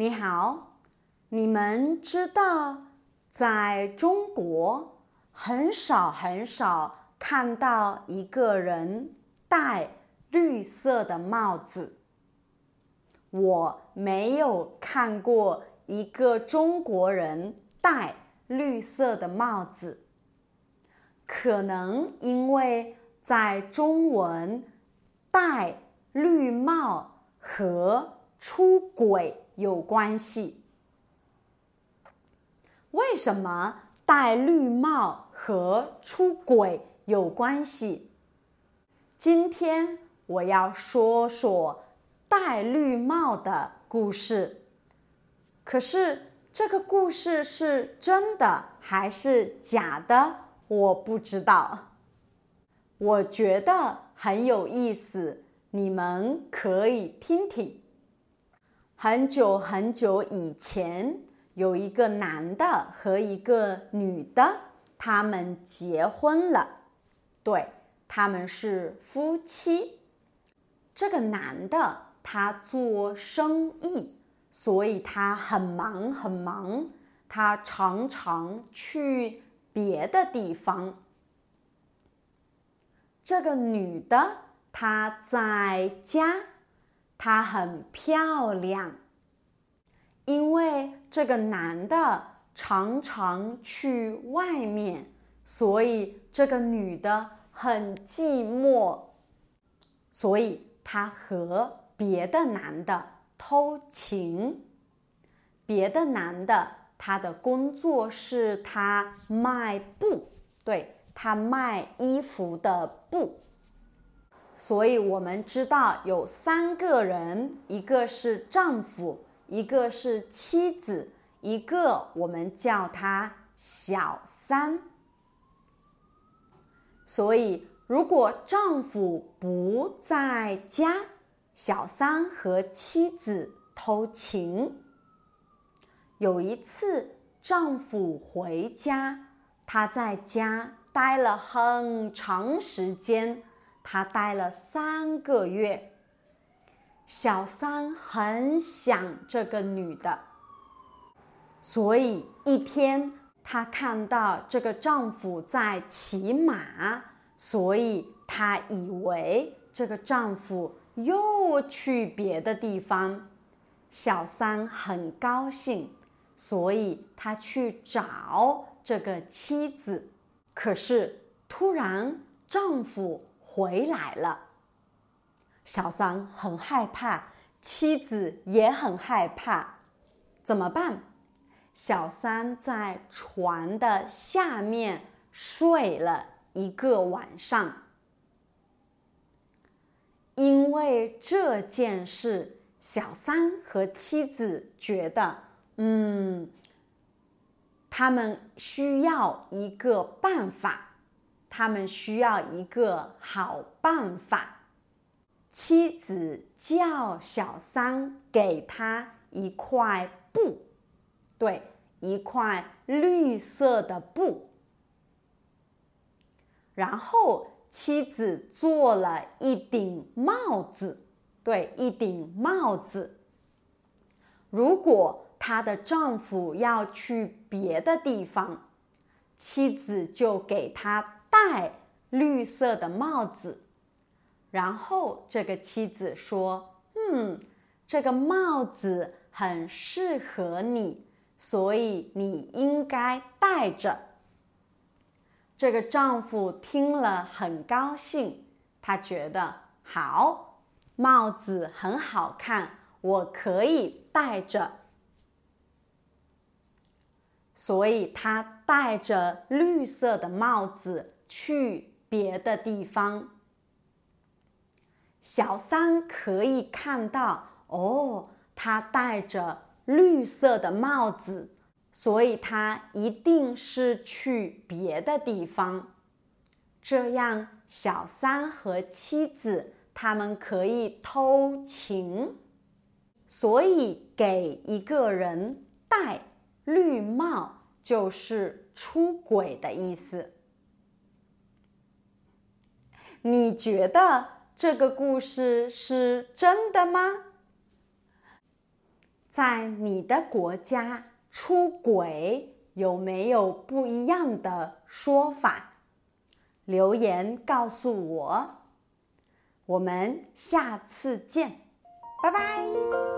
你好，你们知道，在中国很少很少看到一个人戴绿色的帽子。我没有看过一个中国人戴绿色的帽子，可能因为在中文戴绿帽和出轨有关系。为什么戴绿帽和出轨有关系？今天我要说说。戴绿帽的故事，可是这个故事是真的还是假的？我不知道。我觉得很有意思，你们可以听听。很久很久以前，有一个男的和一个女的，他们结婚了，对，他们是夫妻。这个男的。他做生意，所以他很忙很忙。他常常去别的地方。这个女的她在家，她很漂亮。因为这个男的常常去外面，所以这个女的很寂寞，所以她和。别的男的偷情，别的男的他的工作是他卖布，对他卖衣服的布。所以我们知道有三个人，一个是丈夫，一个是妻子，一个我们叫他小三。所以如果丈夫不在家，小三和妻子偷情。有一次，丈夫回家，他在家待了很长时间，他待了三个月。小三很想这个女的，所以一天，她看到这个丈夫在骑马，所以她以为这个丈夫。又去别的地方，小三很高兴，所以她去找这个妻子。可是突然丈夫回来了，小三很害怕，妻子也很害怕，怎么办？小三在船的下面睡了一个晚上。因为这件事，小三和妻子觉得，嗯，他们需要一个办法，他们需要一个好办法。妻子叫小三给他一块布，对，一块绿色的布，然后。妻子做了一顶帽子，对，一顶帽子。如果她的丈夫要去别的地方，妻子就给他戴绿色的帽子。然后这个妻子说：“嗯，这个帽子很适合你，所以你应该戴着。”这个丈夫听了很高兴，他觉得好，帽子很好看，我可以戴着，所以他戴着绿色的帽子去别的地方。小三可以看到，哦，他戴着绿色的帽子。所以他一定是去别的地方，这样小三和妻子他们可以偷情。所以给一个人戴绿帽就是出轨的意思。你觉得这个故事是真的吗？在你的国家出轨有没有不一样的说法？留言告诉我。我们下次见，拜拜。